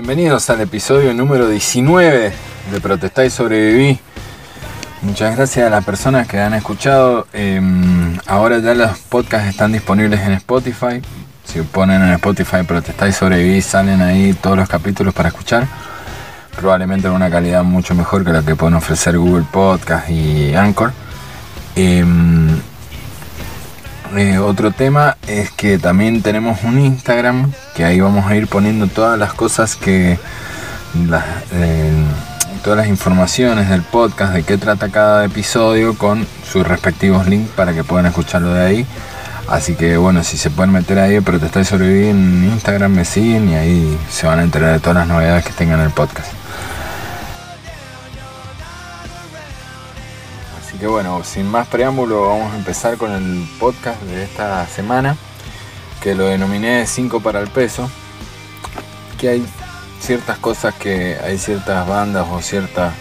Bienvenidos al episodio número 19 de Protestar y Sobreviví. Muchas gracias a las personas que han escuchado. Em, ahora ya los podcasts están disponibles en Spotify. Si ponen en Spotify Protestar y Sobreviví, salen ahí todos los capítulos para escuchar. Probablemente en una calidad mucho mejor que la que pueden ofrecer Google Podcast y Anchor. Em, eh, otro tema es que también tenemos un Instagram que ahí vamos a ir poniendo todas las cosas que eh, todas las informaciones del podcast de qué trata cada episodio con sus respectivos links para que puedan escucharlo de ahí. Así que bueno si se pueden meter ahí protestar y sobrevivir en Instagram me siguen y ahí se van a enterar de todas las novedades que tengan en el podcast. Que bueno, sin más preámbulo vamos a empezar con el podcast de esta semana, que lo denominé 5 para el peso, que hay ciertas cosas que hay ciertas bandas o cierta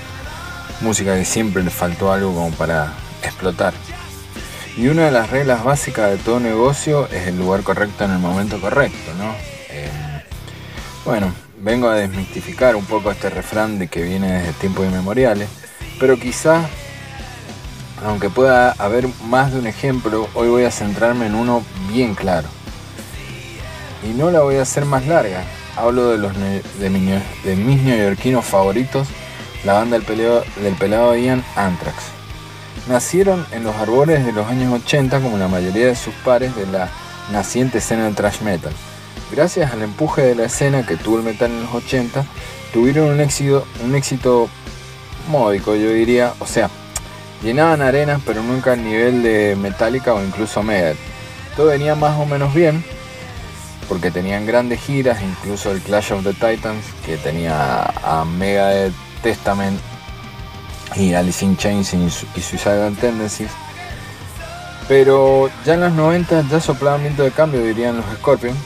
música que siempre le faltó algo como para explotar. Y una de las reglas básicas de todo negocio es el lugar correcto en el momento correcto, ¿no? Eh, bueno, vengo a desmistificar un poco este refrán de que viene desde tiempos inmemoriales, pero quizás aunque pueda haber más de un ejemplo, hoy voy a centrarme en uno bien claro. Y no la voy a hacer más larga. Hablo de, los de, mis neoyorquinos favoritos, la banda del, peleo, del pelado Ian Anthrax. Nacieron en los arbores de los años 80 como la mayoría de sus pares de la naciente escena del thrash metal. Gracias al empuje de la escena que tuvo el metal en los 80, tuvieron un éxito, un éxito módico, yo diría, o sea, Llenaban arenas, pero nunca al nivel de Metallica o incluso Megadeth. Todo venía más o menos bien, porque tenían grandes giras, incluso el Clash of the Titans, que tenía a Megadeth, Testament y Alice in Chains y Suicidal Tendencies. Pero ya en los 90 ya soplaban viento de cambio, dirían los Scorpions.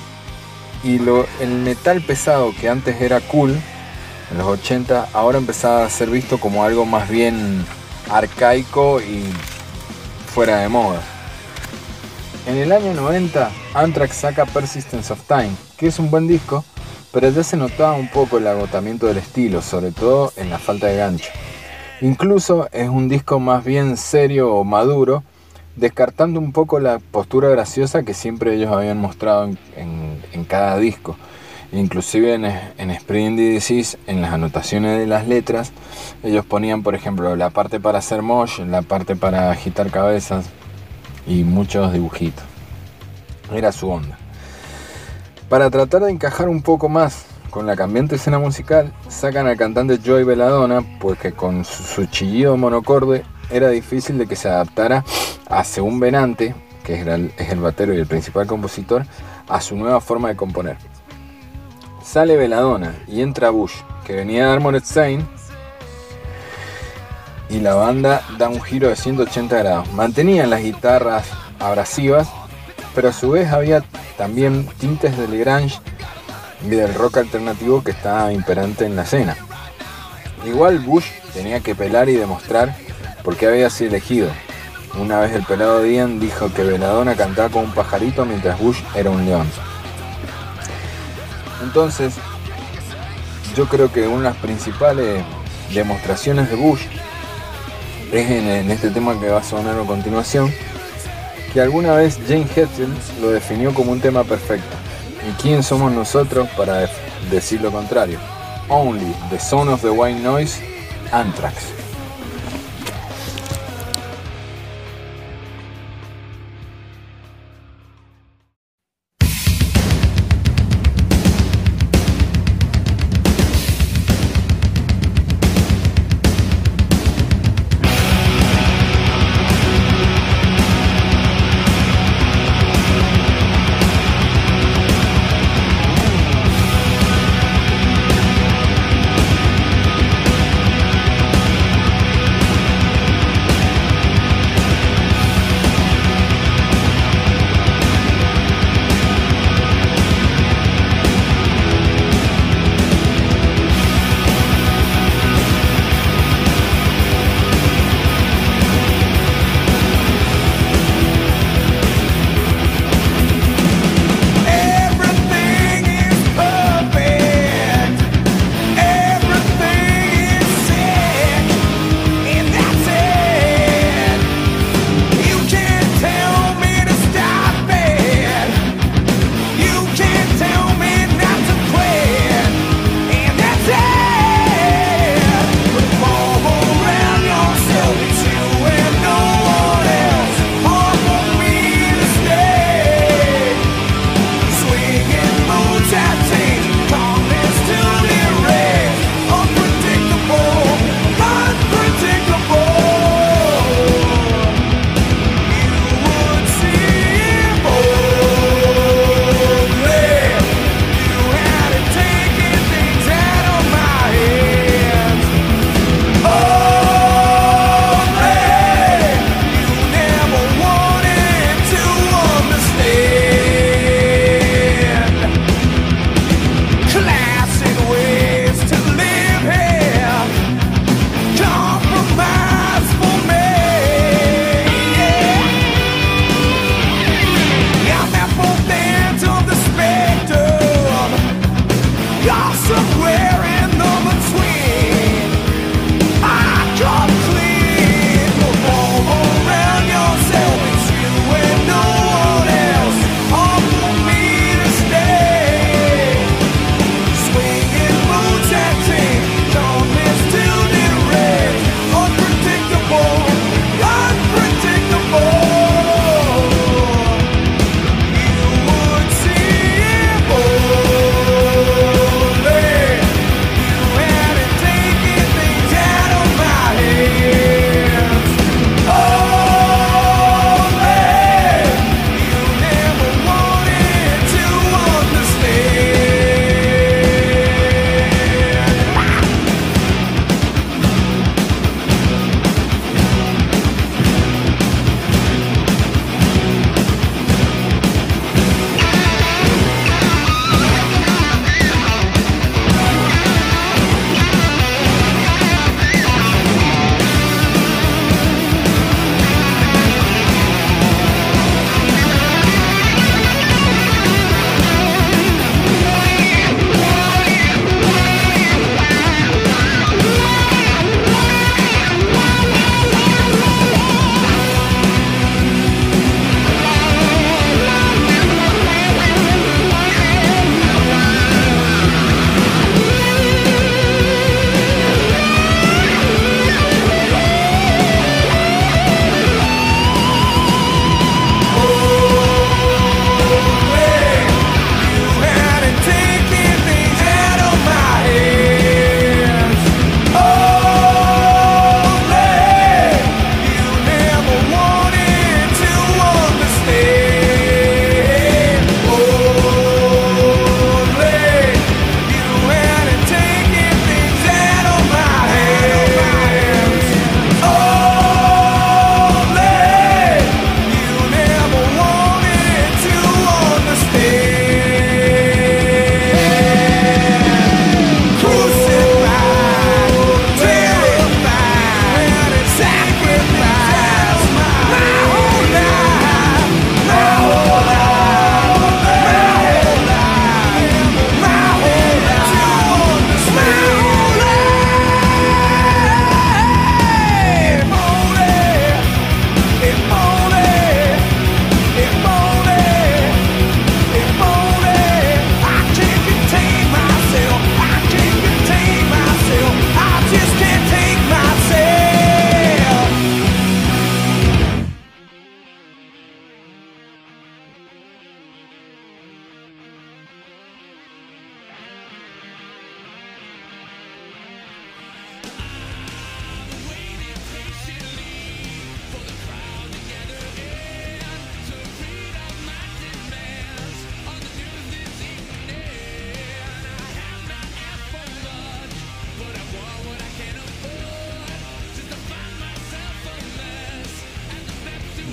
Y lo, el metal pesado que antes era cool, en los 80, ahora empezaba a ser visto como algo más bien arcaico y fuera de moda. En el año 90, Anthrax saca Persistence of Time, que es un buen disco, pero ya se notaba un poco el agotamiento del estilo, sobre todo en la falta de gancho. Incluso es un disco más bien serio o maduro, descartando un poco la postura graciosa que siempre ellos habían mostrado en cada disco. Inclusive en, en Spring Disease, en las anotaciones de las letras, ellos ponían, por ejemplo, la parte para hacer mosh, la parte para agitar cabezas y muchos dibujitos. Era su onda. Para tratar de encajar un poco más con la cambiante escena musical, sacan al cantante Joy Belladonna, pues que con su, chillido monocorde era difícil de que se adaptara a Según Venante, que es el, batero y el principal compositor, a su nueva forma de componer. Sale Veladona y entra Bush, que venía de Armored Saint, y la banda da un giro de 180 grados. Mantenían las guitarras abrasivas, pero a su vez había también tintes del grunge y del rock alternativo que estaba imperante en la escena. Igual Bush tenía que pelar y demostrar por qué había sido elegido. Una vez el pelado Dian dijo que Veladona cantaba con un pajarito mientras Bush era un león. Entonces, yo creo que una de las principales demostraciones de Bush es en, este tema que va a sonar a continuación, que alguna vez Jane Hetfield lo definió como un tema perfecto. ¿Y quién somos nosotros para decir lo contrario? Only the Son of the White Noise, Anthrax.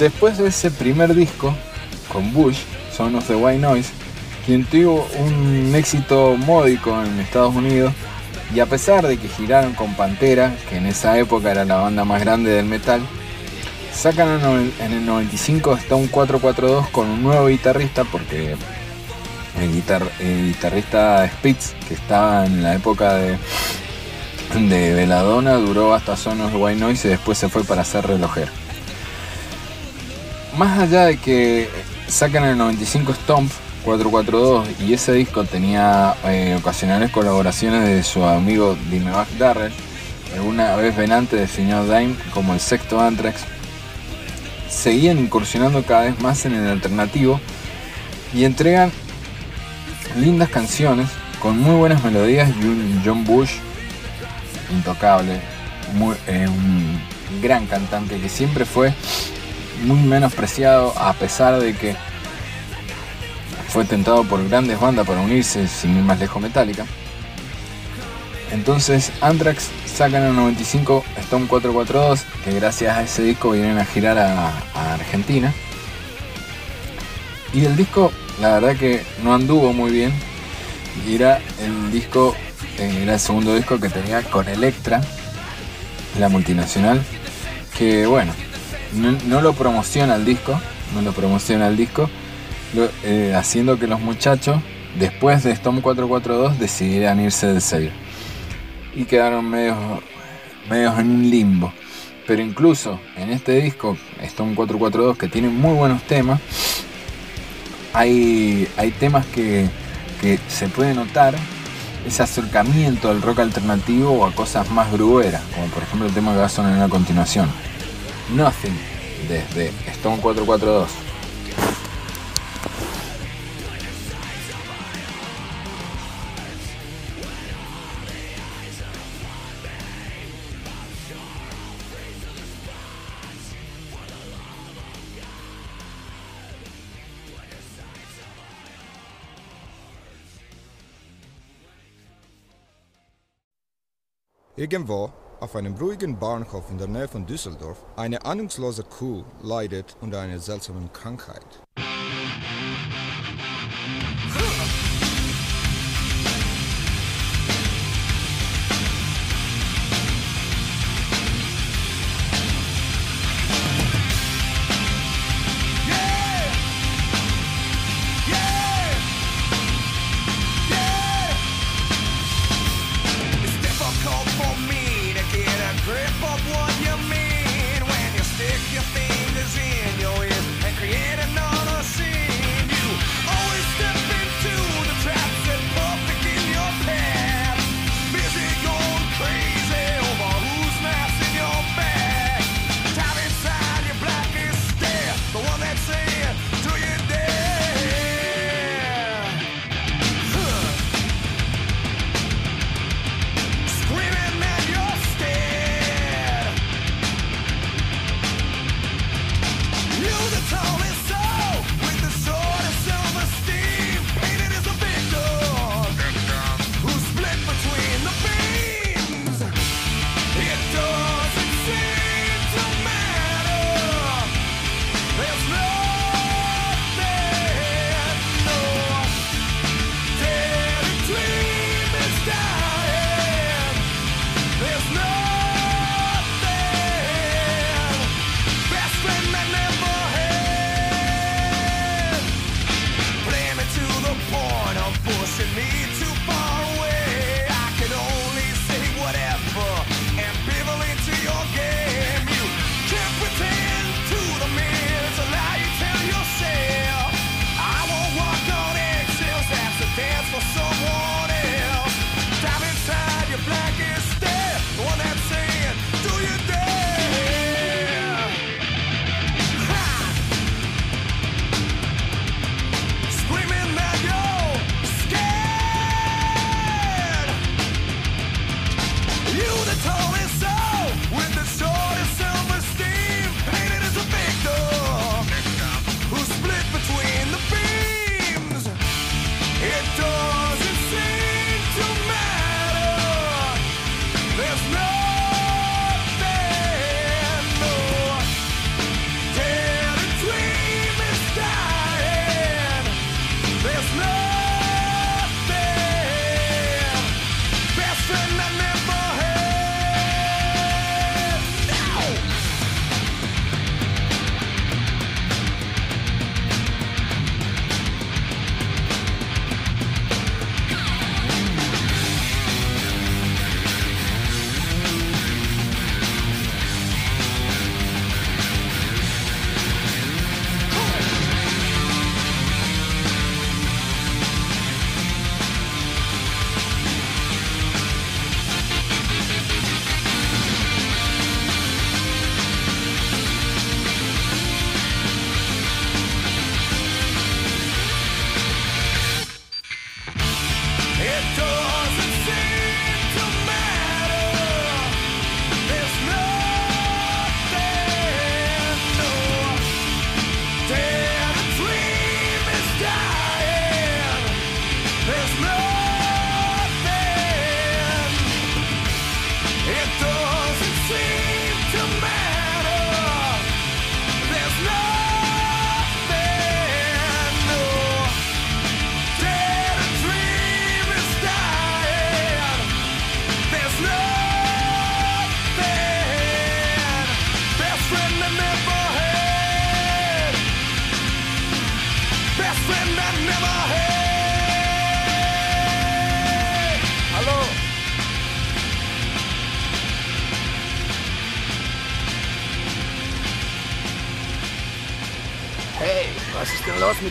Después de ese primer disco con Bush, Son of the White Noise, quien tuvo un éxito módico en Estados Unidos, y a pesar de que giraron con Pantera, que en esa época era la banda más grande del metal, sacan en el 95 Stone 442 con un nuevo guitarrista, porque el, guitarrista Spitz, que estaba en la época de, de Veladona, duró hasta Sonos White Noise y después se fue para ser relojero. Más allá de que sacan el 95 Stomp 442 y ese disco tenía eh, ocasionales colaboraciones de su amigo Dimebag Darrell, alguna vez venante definió Dime como el sexto Anthrax, seguían incursionando cada vez más en el alternativo y entregan lindas canciones con muy buenas melodías y un John Bush intocable, eh, un gran cantante que siempre fue muy menospreciado a pesar de que fue tentado por grandes bandas para unirse sin ir más lejos Metallica. Entonces Anthrax sacan el 95 Stone 442, que gracias a ese disco vienen a girar a, Argentina. Y el disco, la verdad que no anduvo muy bien. Y era el disco, eh, era el segundo disco que tenía con Electra, la multinacional, que bueno, no, lo promociona el disco, no lo promociona el disco, eh, haciendo que los muchachos, después de Stone 442, decidieran irse del sello y quedaron medios, en un limbo. Pero incluso en este disco, Stone 442, que tiene muy buenos temas, hay, hay temas que, que se puede notar ese acercamiento al rock alternativo o a cosas más grueras, como por ejemplo el tema que va a sonar continuación. Nothing, desde Stone 442. Irgendwo auf einem ruhigen Bahnhof in der Nähe von Düsseldorf eine ahnungslose Kuh leidet unter einer seltsamen Krankheit.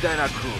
Dino Crew.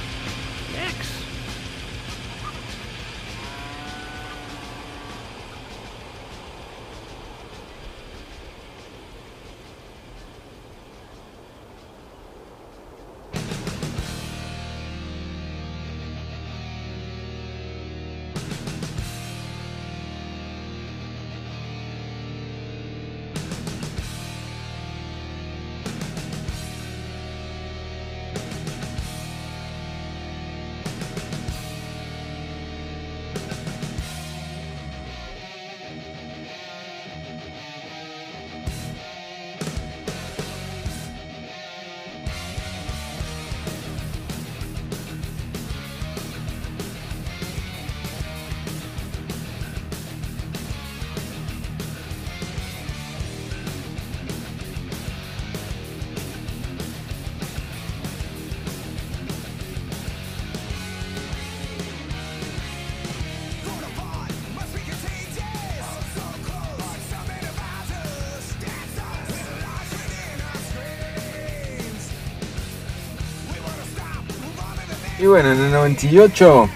Bueno, en el 98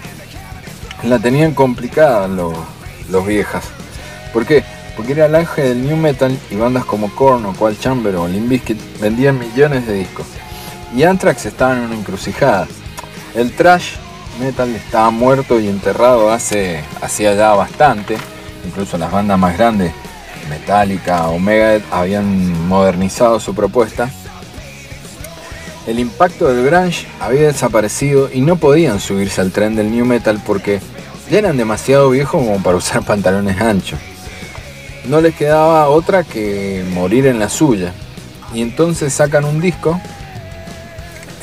la tenían complicada los, los viejas. ¿Por qué? Porque era el auge del new metal y bandas como Korn o Qual Chamber o Limp Bizkit vendían millones de discos. Y Anthrax estaba en una encrucijada. El trash metal estaba muerto y enterrado hace hacía ya bastante. Incluso las bandas más grandes, Metallica o Megadeth, habían modernizado su propuesta el impacto del grunge había desaparecido y no podían subirse al tren del new metal porque ya eran demasiado viejos como para usar pantalones anchos. No les quedaba otra que morir en la suya. Y entonces sacan un disco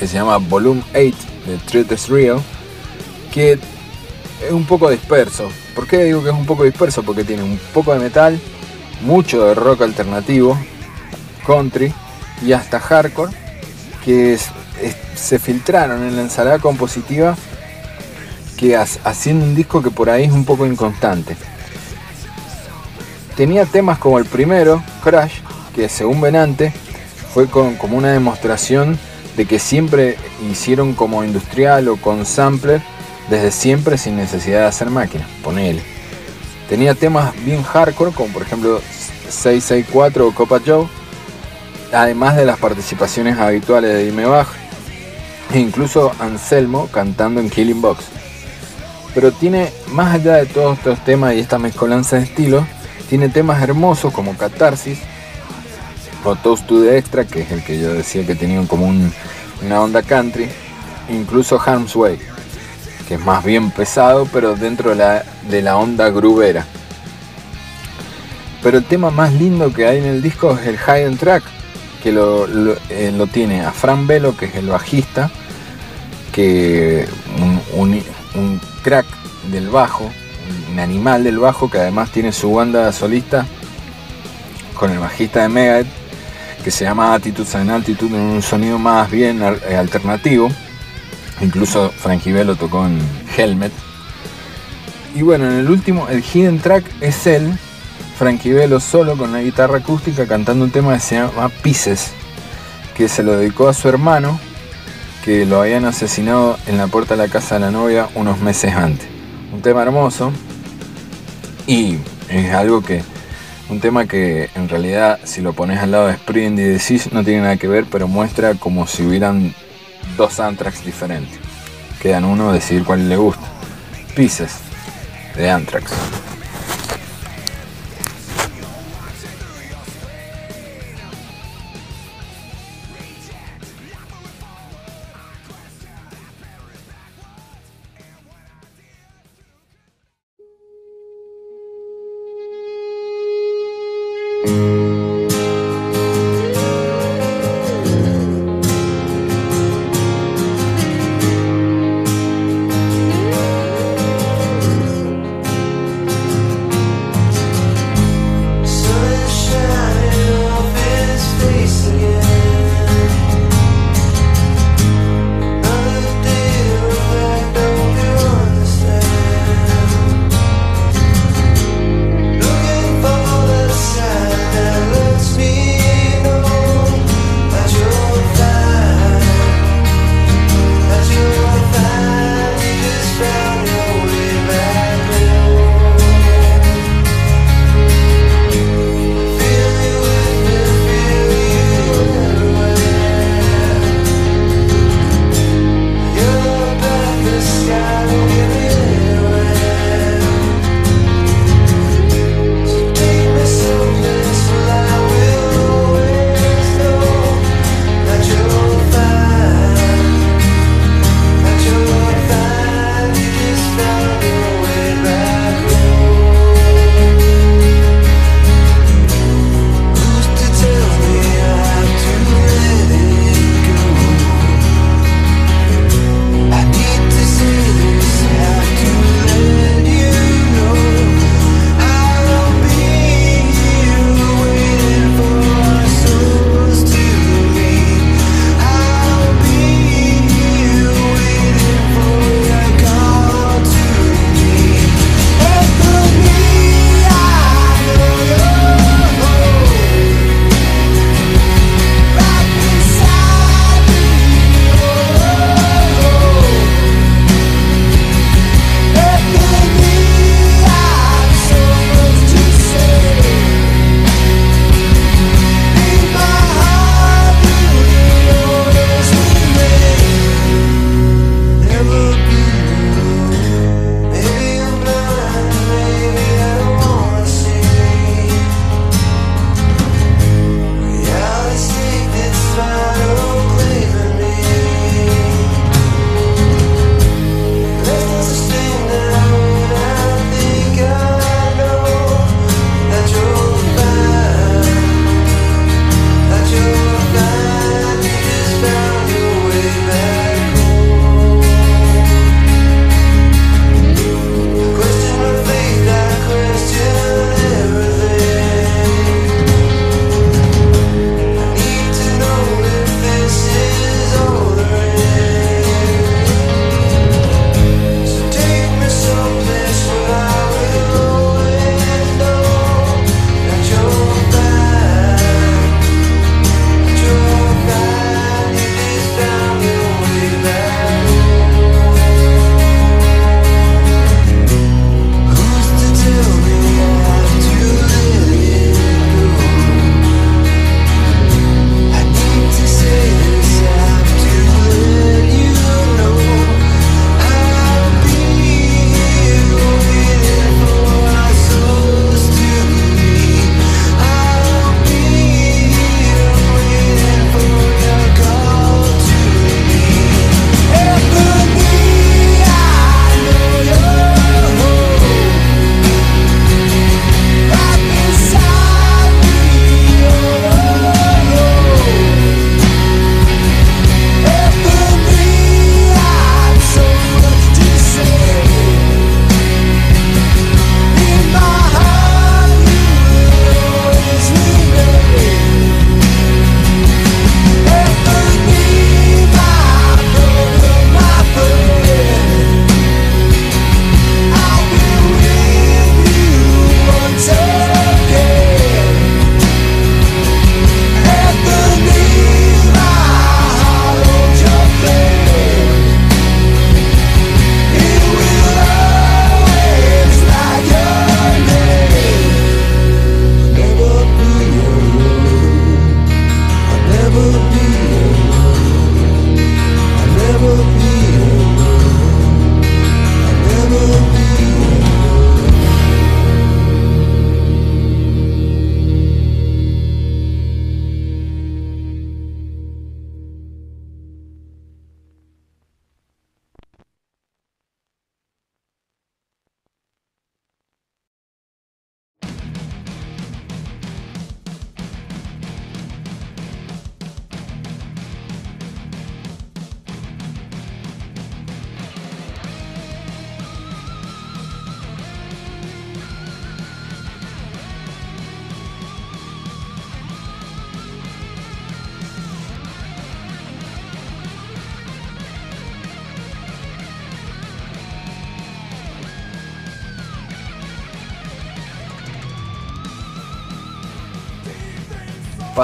que se llama Volume 8 de Truth is Real, que es un poco disperso. ¿Por qué digo que es un poco disperso? Porque tiene un poco de metal, mucho de rock alternativo, country y hasta hardcore que se filtraron en la ensalada compositiva que haciendo un disco que por ahí es un poco inconstante. Tenía temas como el primero, Crash, que según Benante fue como una demostración de que siempre hicieron como industrial o con sampler desde siempre sin necesidad de hacer máquinas, ponele. Tenía temas bien hardcore como por ejemplo 664 o Copa Joe además de las participaciones habituales de Dime Bach e incluso Anselmo cantando en Killing Box. Pero tiene, más allá de todos estos temas y esta mezcolanza de estilos, tiene temas hermosos como Catarsis o Toast to the Extra, que es el que yo decía que tenía como una onda country, incluso Harm's Way, que es más bien pesado, pero dentro de la, de la onda grubera. Pero el tema más lindo que hay en el disco es el High Track, que eh, lo, tiene a Fran Velo, que es el bajista, que un, crack del bajo, un animal del bajo, que además tiene su banda solista con el bajista de Megadeth, que se llama Attitudes and Altitude, en un sonido más bien eh, alternativo. Incluso Frankie Velo tocó en Helmet. Y bueno, en el último, el hidden track es él, Frankie Velo solo con la guitarra acústica cantando un tema que se llama Pieces, que se lo dedicó a su hermano, que lo habían asesinado en la puerta de la casa de la novia unos meses antes. Un tema hermoso y es algo que, un tema que en realidad si lo pones al lado de Spring y no tiene nada que ver, pero muestra como si hubieran dos Anthrax diferentes. Quedan uno decidir cuál le gusta. Pieces de Anthrax.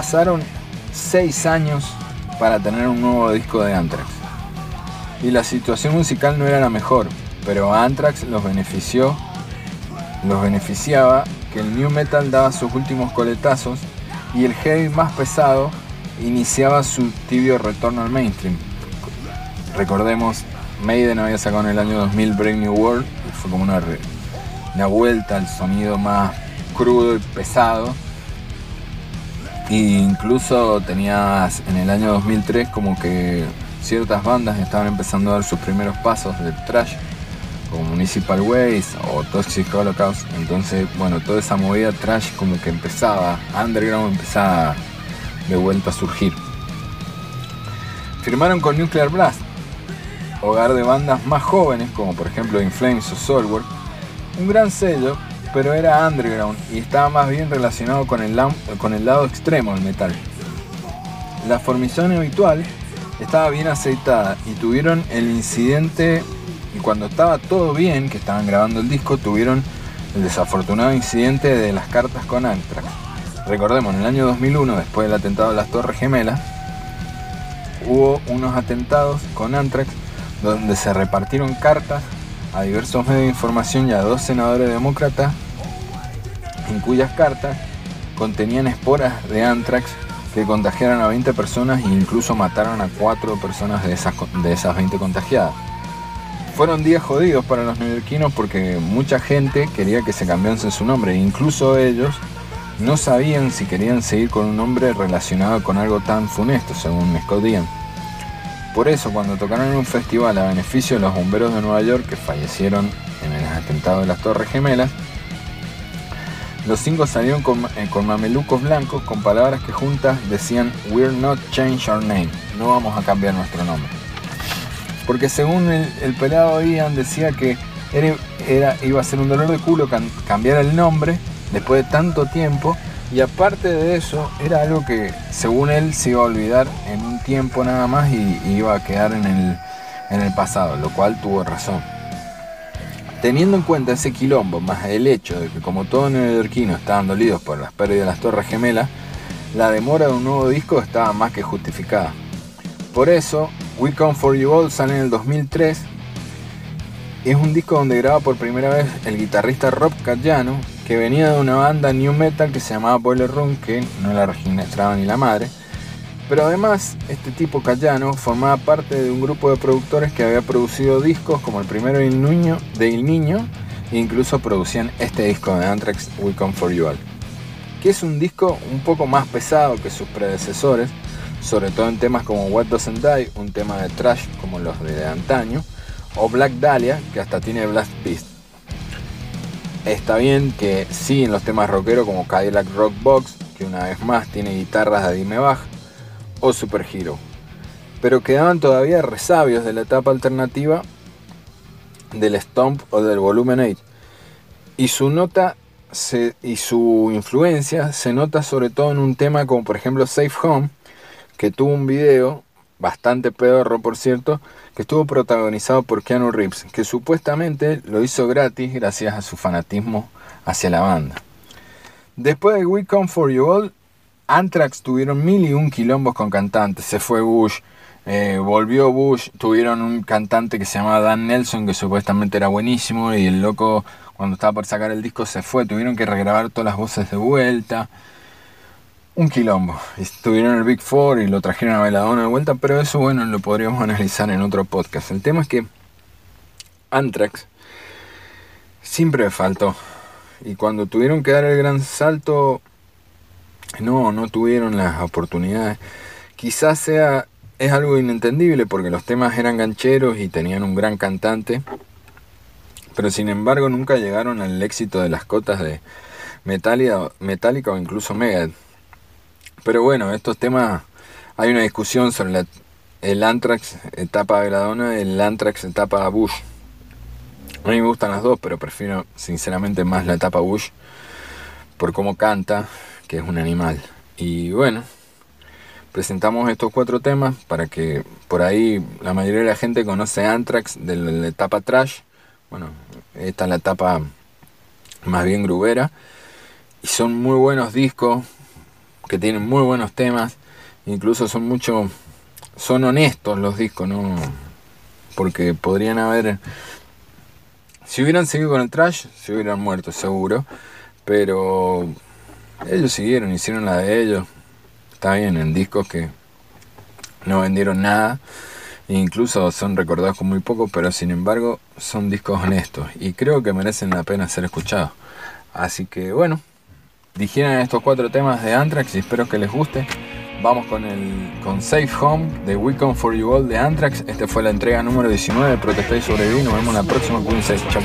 Pasaron 6 años para tener un nuevo disco de Anthrax. Y la situación musical no era la mejor, pero Anthrax los benefició, los beneficiaba que el new metal daba sus últimos coletazos y el heavy más pesado iniciaba su tibio retorno al mainstream. Recordemos, Maiden había sacado en el año 2000 Brave New World, fue como una, una vuelta al sonido más crudo y pesado. Incluso tenías en el año 2003 como que ciertas bandas estaban empezando a dar sus primeros pasos del trash, como Municipal Waste o Toxic Holocaust. Entonces, bueno, toda esa movida trash como que empezaba, underground empezaba de vuelta a surgir. Firmaron con Nuclear Blast, hogar de bandas más jóvenes como por ejemplo In Flames o Soulwork, un gran sello, pero era underground y estaba más bien relacionado con el, lado extremo del metal. La formación habitual estaba bien aceitada y tuvieron el incidente y cuando estaba todo bien, que estaban grabando el disco, tuvieron el desafortunado incidente de las cartas con Anthrax. Recordemos, en el año 2001, después del atentado de las Torres Gemelas, hubo unos atentados con Anthrax donde se repartieron cartas a diversos medios de información y a dos senadores demócratas en cuyas cartas contenían esporas de Anthrax que contagiaron a 20 personas e incluso mataron a 4 personas de esas, de esas 20 contagiadas. Fueron días jodidos para los neoyorquinos porque mucha gente quería que se cambiase su nombre, incluso ellos no sabían si querían seguir con un nombre relacionado con algo tan funesto, según Scott Ian. Por eso, cuando tocaron en un festival a beneficio de los bomberos de Nueva York que fallecieron en el atentado de las Torres Gemelas, los cinco salieron con, eh, mamelucos blancos con palabras que juntas decían We're not change our name, no vamos a cambiar nuestro nombre. Porque según el, pelado Ian decía que era, iba a ser un dolor de culo cambiar el nombre después de tanto tiempo y aparte de eso era algo que según él se iba a olvidar en un tiempo nada más y, iba a quedar en el, en el pasado, lo cual tuvo razón. Teniendo en cuenta ese quilombo, más el hecho de que como todo neoyorquino estaban dolidos por las pérdidas de las Torres Gemelas, la demora de un nuevo disco estaba más que justificada. Por eso, We Come For You All sale en el 2003. Es un disco donde graba por primera vez el guitarrista Rob Cayano, que venía de una banda new metal que se llamaba Boiler Room, que no la registraba ni la madre, pero además, este tipo Cayano formaba parte de un grupo de productores que había producido discos como el primero de Niño, de El Niño e incluso producían este disco de Anthrax, We Come For You All, que es un disco un poco más pesado que sus predecesores, sobre todo en temas como What Doesn't Die, un tema de trash como los de antaño, o Black Dahlia, que hasta tiene Blast Beast. Está bien que sí en los temas rockeros como Cadillac Rock Box, que una vez más tiene guitarras de Dime Bach, o Super Hero, pero quedaban todavía resabios de la etapa alternativa del Stomp o del Volumen 8. Y su nota y su influencia se nota sobre todo en un tema como por ejemplo Safe Home, que tuvo un video bastante pedorro por cierto, que estuvo protagonizado por Keanu Reeves, que supuestamente lo hizo gratis gracias a su fanatismo hacia la banda. Después de We Come For You All, Anthrax tuvieron mil y un quilombos con cantantes. Se fue Bush, eh, volvió Bush, tuvieron un cantante que se llamaba Dan Nelson, que supuestamente era buenísimo, y el loco cuando estaba por sacar el disco se fue, tuvieron que regrabar todas las voces de vuelta. Un quilombo. Estuvieron el Big Four y lo trajeron a Veladona de vuelta, pero eso bueno lo podríamos analizar en otro podcast. El tema es que Anthrax siempre faltó. Y cuando tuvieron que dar el gran salto no, no tuvieron las oportunidades. Quizás sea, es algo inentendible porque los temas eran gancheros y tenían un gran cantante, pero sin embargo nunca llegaron al éxito de las cotas de Metallica, o incluso Megadeth. Pero bueno, estos temas, hay una discusión sobre el Anthrax etapa Veladona y el Anthrax etapa Bush. A mí me gustan las dos, pero prefiero sinceramente más la etapa Bush por cómo canta que es un animal. Y bueno, presentamos estos cuatro temas para que por ahí la mayoría de la gente conoce Anthrax de la etapa trash. Bueno, esta es la etapa más bien grubera. Y son muy buenos discos que tienen muy buenos temas, incluso son mucho, son honestos los discos, ¿no? Porque podrían haber, si hubieran seguido con el trash, se hubieran muerto seguro, pero ellos siguieron, hicieron la de ellos, está bien, en discos que no vendieron nada, incluso son recordados con muy poco, pero sin embargo son discos honestos y creo que merecen la pena ser escuchados. Así que bueno, Dijeron estos cuatro temas de Anthrax y espero que les guste. Vamos con el con Safe Home de Weekend for You All de Anthrax. Esta fue la entrega número 19 de Protestar y Sobrevivir. Nos vemos en la próxima. Cuídense. Chao.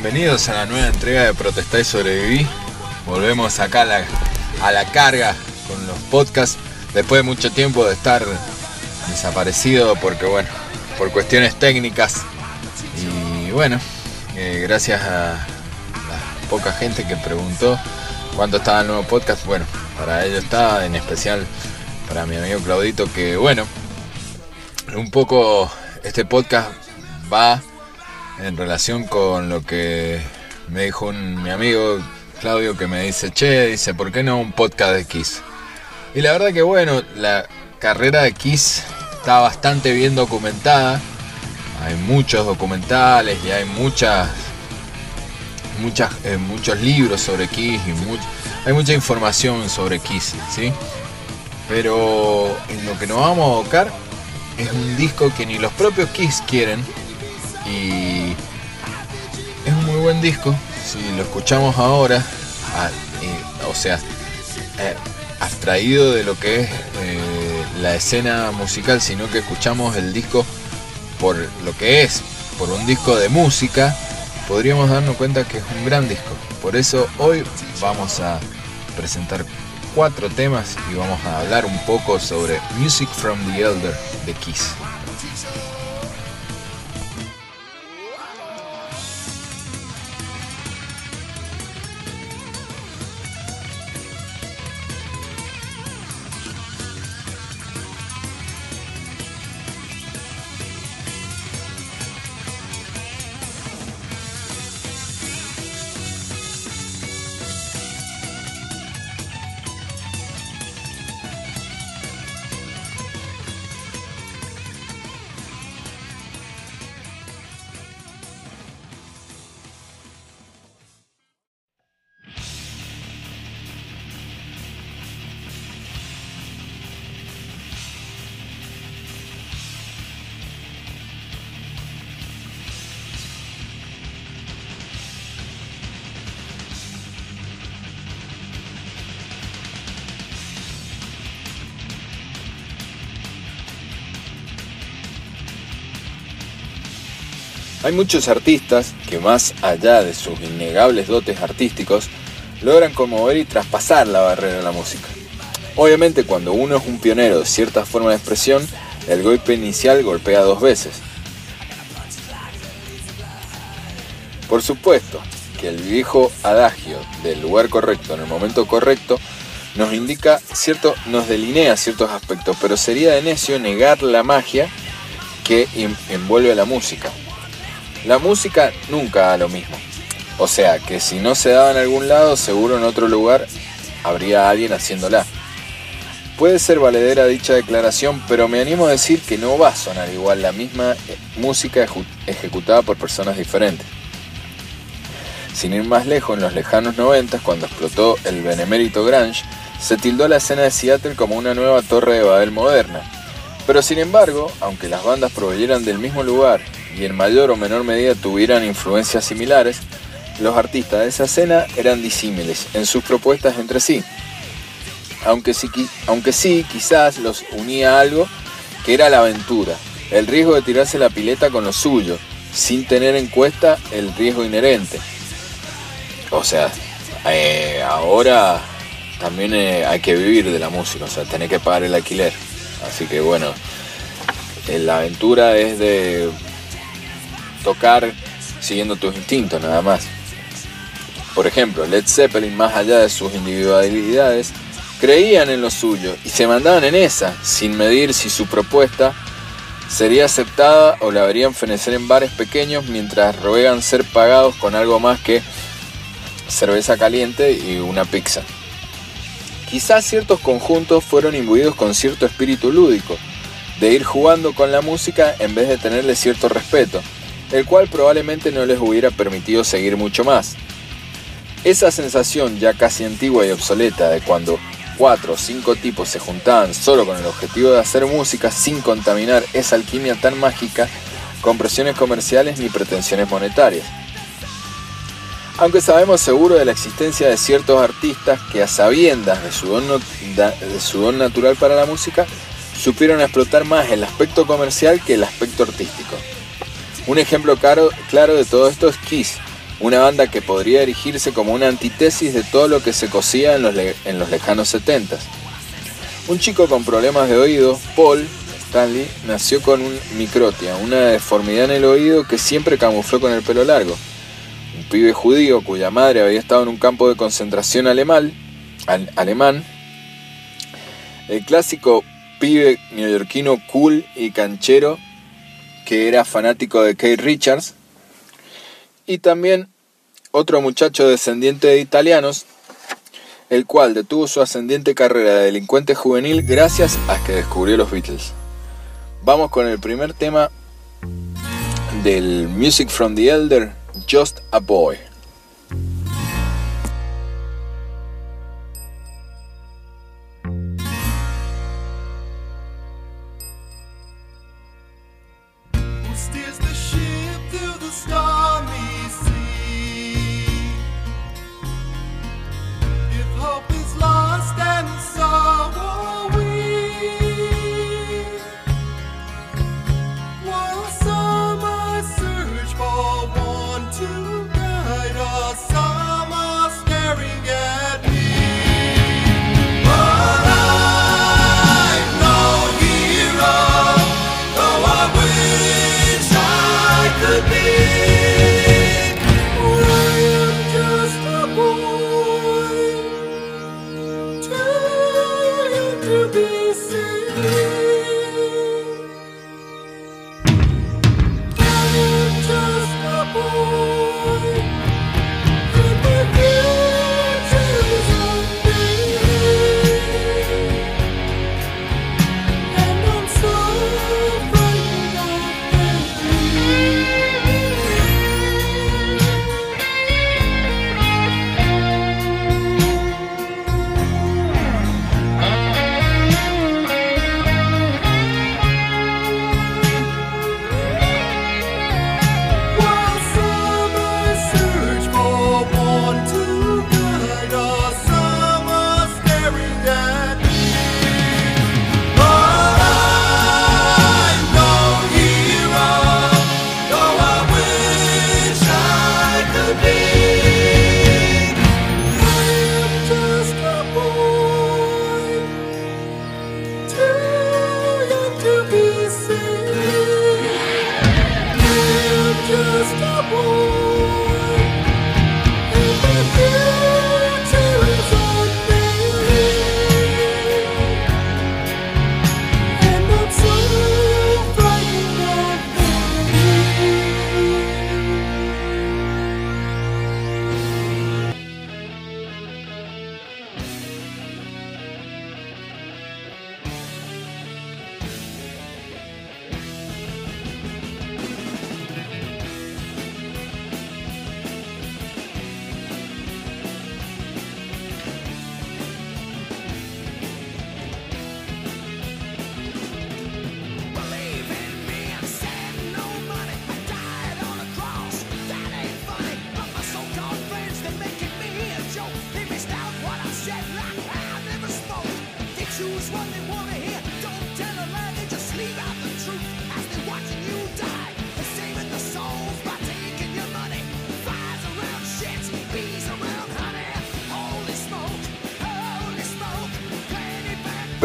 Bienvenidos a la nueva entrega de Protestar y Sobreviví. Volvemos acá a la, a la carga con los podcasts después de mucho tiempo de estar desaparecido porque bueno, por cuestiones técnicas y bueno, eh, gracias a la poca gente que preguntó cuánto estaba el nuevo podcast, bueno, para ello está, en especial para mi amigo Claudito que bueno, un poco este podcast va en relación con lo que me dijo mi amigo Claudio que me dice, che, dice, ¿por qué no un podcast de Kiss? Y la verdad que bueno, la carrera de Kiss está bastante bien documentada. Hay muchos documentales y hay muchas, muchas eh, muchos libros sobre Kiss y hay mucha información sobre Kiss, ¿sí? Pero en lo que nos vamos a abocar es un disco que ni los propios Kiss quieren y es un muy buen disco. Si lo escuchamos ahora, ah, o sea, eh, abstraído de lo que es eh, la escena musical, sino que escuchamos el disco por lo que es, por un disco de música, podríamos darnos cuenta que es un gran disco. Por eso hoy vamos a presentar cuatro temas y vamos a hablar un poco sobre Music from the Elder de Kiss. Hay muchos artistas que más allá de sus innegables dotes artísticos, logran conmover y traspasar la barrera de la música. Obviamente cuando uno es un pionero de cierta forma de expresión, el golpe inicial golpea dos veces. Por supuesto que el viejo adagio del lugar correcto en el momento correcto nos indica cierto, nos delinea ciertos aspectos, pero sería de necio negar la magia que envuelve a la música. La música nunca da lo mismo. O sea que si no se daba en algún lado, seguro en otro lugar habría alguien haciéndola. Puede ser valedera dicha declaración, pero me animo a decir que no va a sonar igual la misma eh, música ejecutada por personas diferentes. Sin ir más lejos, en los lejanos 90, cuando explotó el benemérito Grange, se tildó la escena de Seattle como una nueva torre de Babel moderna. Pero sin embargo, aunque las bandas proveyeran del mismo lugar y en mayor o menor medida tuvieran influencias similares, los artistas de esa escena eran disímiles en sus propuestas entre sí. Aunque sí, aunque sí, quizás los unía algo que era la aventura, el riesgo de tirarse la pileta con lo suyo, sin tener en cuenta el riesgo inherente. O sea, eh, ahora también eh, hay que vivir de la música, o sea, tener que pagar el alquiler. Así que bueno, eh, la aventura es de tocar siguiendo tus instintos nada más. Por ejemplo, Led Zeppelin, más allá de sus individualidades, creían en lo suyo y se mandaban en esa, sin medir si su propuesta sería aceptada o la verían fenecer en bares pequeños mientras ruegan ser pagados con algo más que cerveza caliente y una pizza. Quizás ciertos conjuntos fueron imbuidos con cierto espíritu lúdico, de ir jugando con la música en vez de tenerle cierto respeto, el cual probablemente no les hubiera permitido seguir mucho más. Esa sensación ya casi antigua y obsoleta de cuando cuatro o cinco tipos se juntaban solo con el objetivo de hacer música sin contaminar esa alquimia tan mágica con presiones comerciales ni pretensiones monetarias. Aunque sabemos seguro de la existencia de ciertos artistas que a sabiendas de su don, de su don natural para la música, supieron explotar más el aspecto comercial que el aspecto artístico. Un ejemplo claro, de todo esto es Kiss, una banda que podría erigirse como una antítesis de todo lo que se cosía en los, lejanos 70 Un chico con problemas de oído, Paul Stanley, nació con un microtia, una deformidad en el oído que siempre camufló con el pelo largo. Un pibe judío cuya madre había estado en un campo de concentración alemán el clásico pibe neoyorquino cool y canchero que era fanático de Kate Richards, y también otro muchacho descendiente de italianos, el cual detuvo su ascendiente carrera de delincuente juvenil gracias a que descubrió los Beatles. Vamos con el primer tema del Music from the Elder, Just a Boy.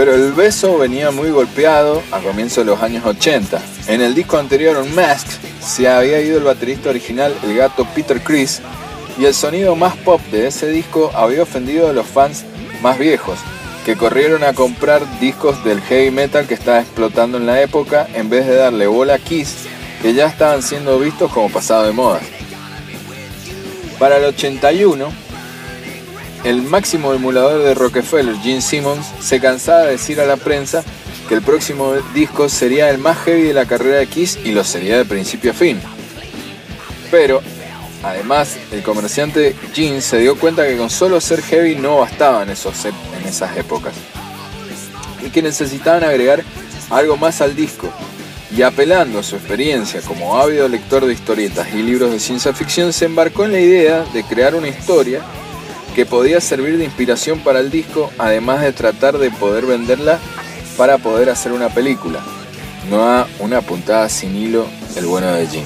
Pero el beso venía muy golpeado a comienzos de los años 80. En el disco anterior, Mask, se había ido el baterista original, el gato Peter Chris, y el sonido más pop de ese disco había ofendido a los fans más viejos, que corrieron a comprar discos del heavy metal que estaba explotando en la época en vez de darle bola a Kiss, que ya estaban siendo vistos como pasado de moda. Para el 81, el máximo emulador de Rockefeller, Gene Simmons, se cansaba de decir a la prensa que el próximo disco sería el más heavy de la carrera de Kiss y lo sería de principio a fin. Pero, además, el comerciante Gene se dio cuenta que con solo ser heavy no bastaba en, esos, en esas épocas y que necesitaban agregar algo más al disco. Y apelando a su experiencia como ávido lector de historietas y libros de ciencia ficción, se embarcó en la idea de crear una historia que podía servir de inspiración para el disco, además de tratar de poder venderla para poder hacer una película. No a una puntada sin hilo, el bueno de Jim.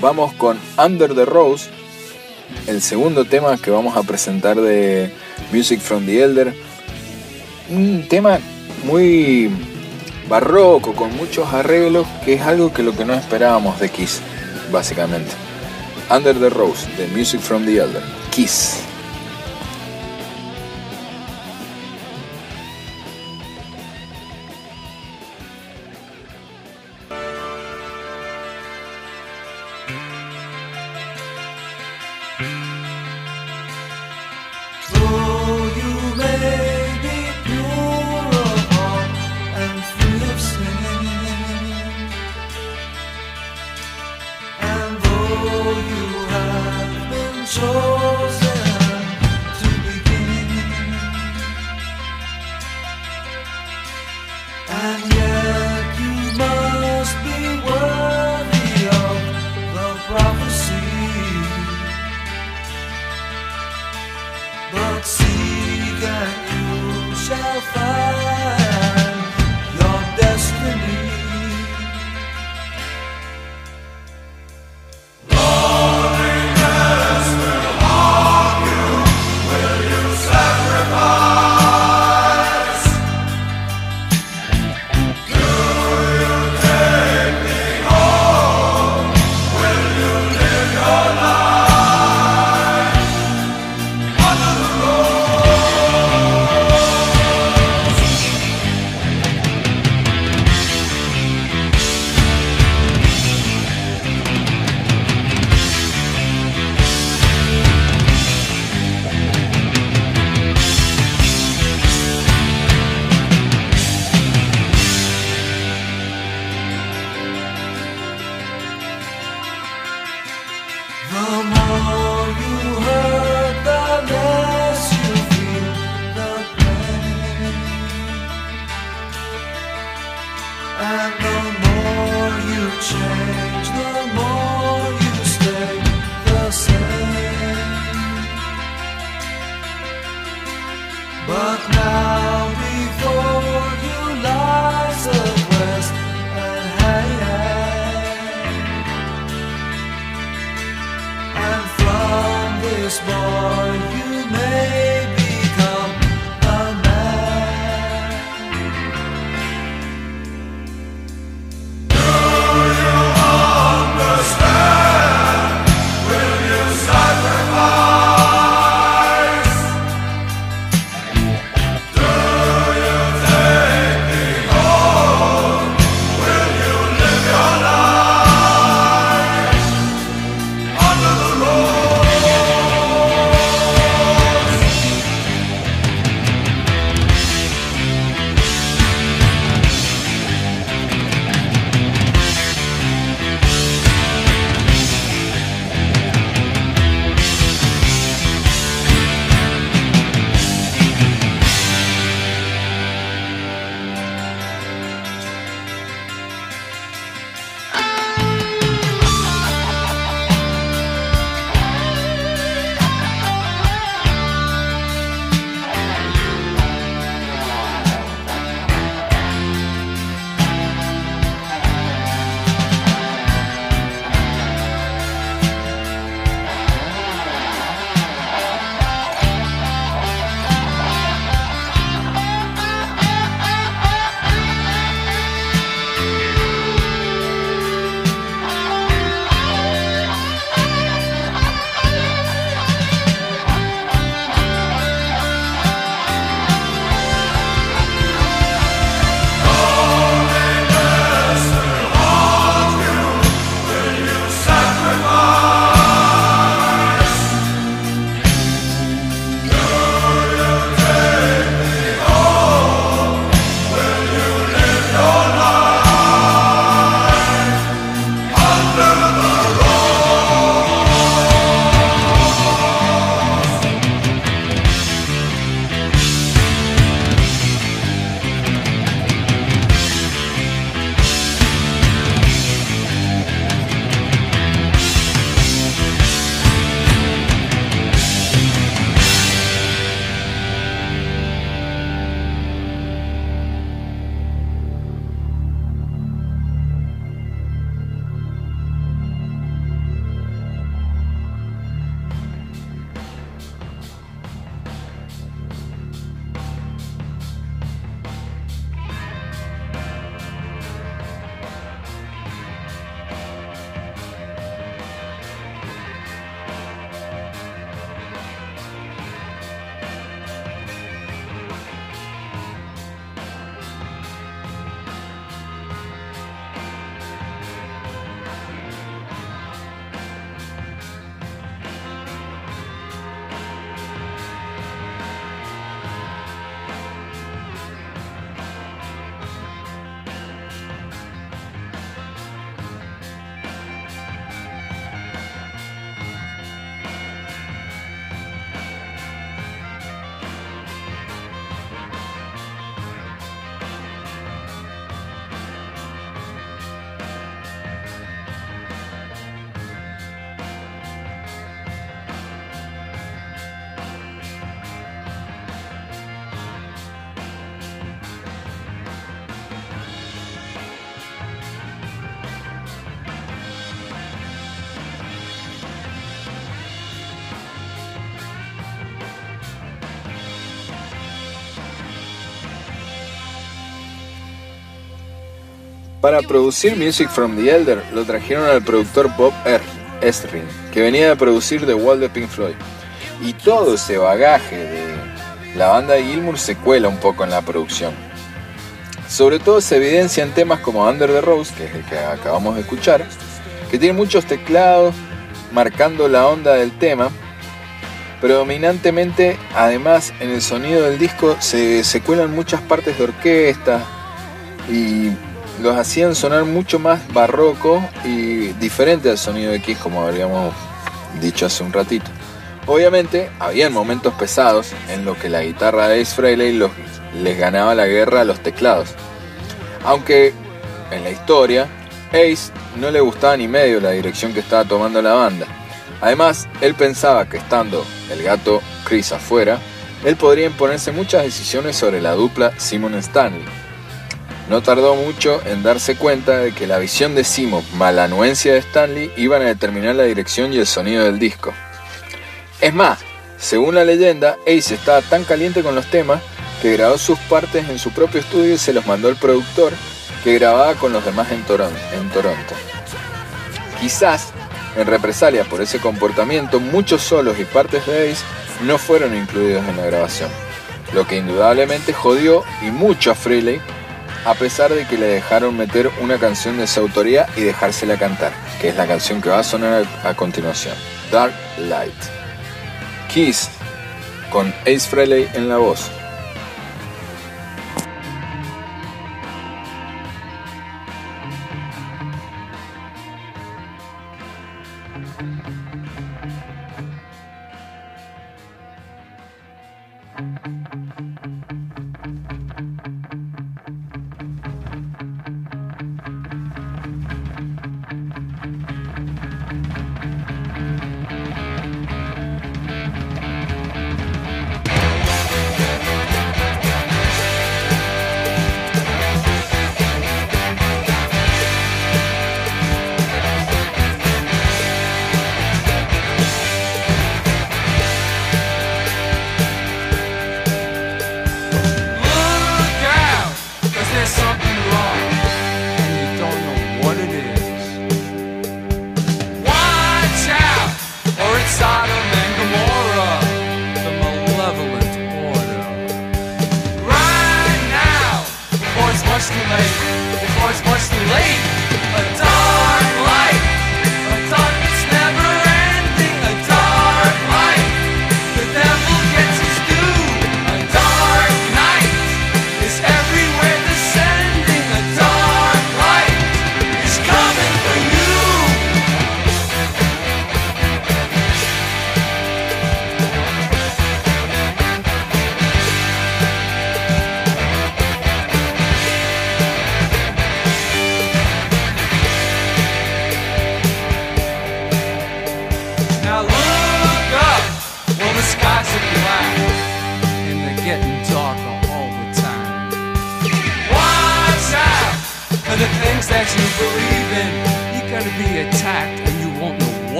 Vamos con Under the Rose, el segundo tema que vamos a presentar de Music from the Elder. Un tema muy barroco, con muchos arreglos, que es algo que lo que no esperábamos de Kiss, básicamente. Under the Rose, de Music from the Elder. Kiss. Para producir Music from the Elder lo trajeron al productor Bob Ezrin, que venía de producir The Wall de Pink Floyd. Y todo ese bagaje de la banda de Gilmour se cuela un poco en la producción. Sobre todo se evidencia en temas como Under the Rose, que es el que acabamos de escuchar, que tiene muchos teclados marcando la onda del tema. Predominantemente, además, en el sonido del disco se, se cuelan muchas partes de orquesta y los hacían sonar mucho más barroco y diferente al sonido de Kiss, como habíamos dicho hace un ratito. Obviamente, había momentos pesados en los que la guitarra de Ace Frehley los, les ganaba la guerra a los teclados. Aunque en la historia, Ace no le gustaba ni medio la dirección que estaba tomando la banda. Además, él pensaba que estando el gato Chris afuera, él podría imponerse muchas decisiones sobre la dupla Simon Stanley. No tardó mucho en darse cuenta de que la visión de Simon más la anuencia de Stanley iban a determinar la dirección y el sonido del disco. Es más, según la leyenda, Ace estaba tan caliente con los temas que grabó sus partes en su propio estudio y se los mandó al productor que grababa con los demás en Toronto. Quizás, en represalia por ese comportamiento, muchos solos y partes de Ace no fueron incluidos en la grabación, lo que indudablemente jodió y mucho a a pesar de que le dejaron meter una canción de su autoría y dejársela cantar, que es la canción que va a sonar a continuación, Dark Light. Kiss, con Ace Frehley en la voz.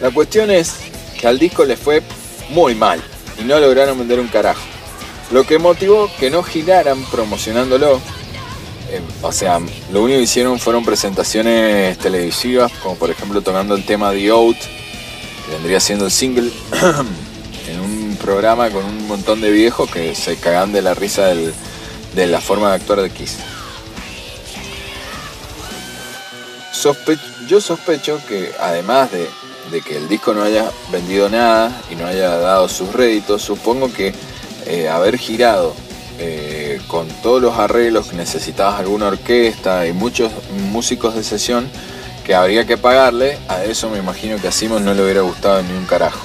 La cuestión es que al disco le fue muy mal y no lograron vender un carajo. Lo que motivó que no giraran promocionándolo. Eh, o sea, lo único que hicieron fueron presentaciones televisivas, como por ejemplo tocando el tema The Out, que vendría siendo el single, en un programa con un montón de viejos que se cagan de la risa de la forma de actuar de Kiss. yo sospecho que además de de que el disco no haya vendido nada y no haya dado sus réditos, supongo que eh, haber girado eh, con todos los arreglos que necesitabas alguna orquesta y muchos músicos de sesión que habría que pagarle, a eso me imagino que a Simon no le hubiera gustado ni un carajo.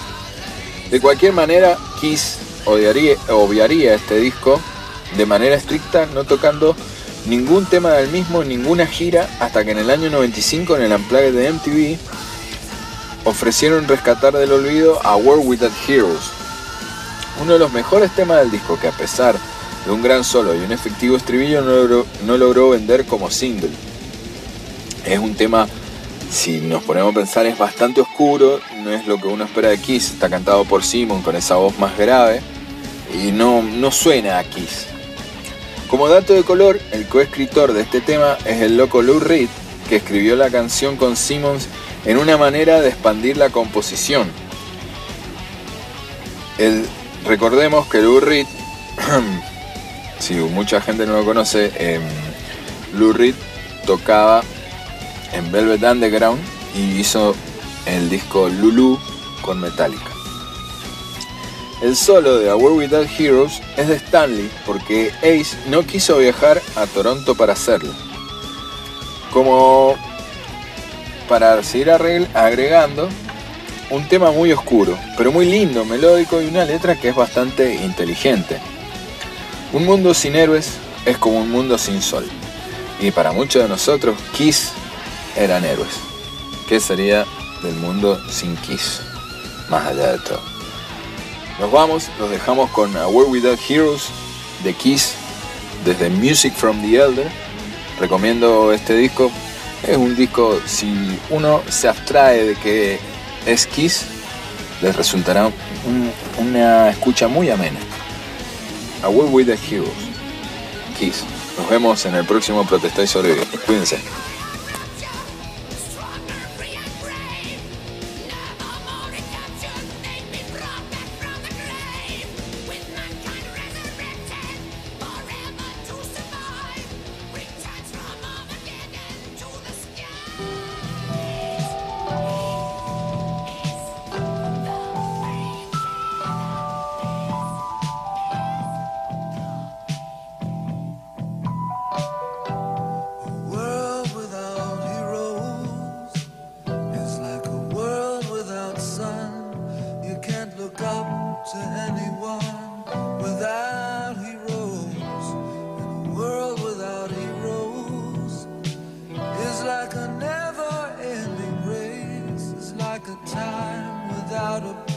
De cualquier manera, Kiss odiaría, obviaría este disco de manera estricta, no tocando ningún tema del mismo ninguna gira hasta que en el año 95 en el Unplugged de MTV ofrecieron rescatar del olvido a World Without Heroes, uno de los mejores temas del disco que a pesar de un gran solo y un efectivo estribillo no logró, vender como single. Es un tema, si nos ponemos a pensar, es bastante oscuro, no es lo que uno espera de Kiss, está cantado por Simon con esa voz más grave y no, no suena a Kiss. Como dato de color, el coescritor de este tema es el loco Lou Reed, que escribió la canción con Simmons en una manera de expandir la composición. recordemos que Lou Reed, si mucha gente no lo conoce, eh, Lou Reed tocaba en Velvet Underground y hizo el disco Lulu con Metallica. El solo de A World Without Heroes es de Stanley porque Ace no quiso viajar a Toronto para hacerlo. Como para seguir agregando un tema muy oscuro, pero muy lindo, melódico y una letra que es bastante inteligente. Un mundo sin héroes es como un mundo sin sol. Y para muchos de nosotros, Kiss eran héroes. ¿Qué sería del mundo sin Kiss? Más allá de todo. Nos vamos, los dejamos con A World Without Heroes de Kiss desde Music from the Elder. Recomiendo este disco es un disco, si uno se abstrae de que es Kiss, les resultará una escucha muy amena. A World with the Heroes. Kiss. Nos vemos en el próximo Protesta y Sobrevive. Cuídense. Out of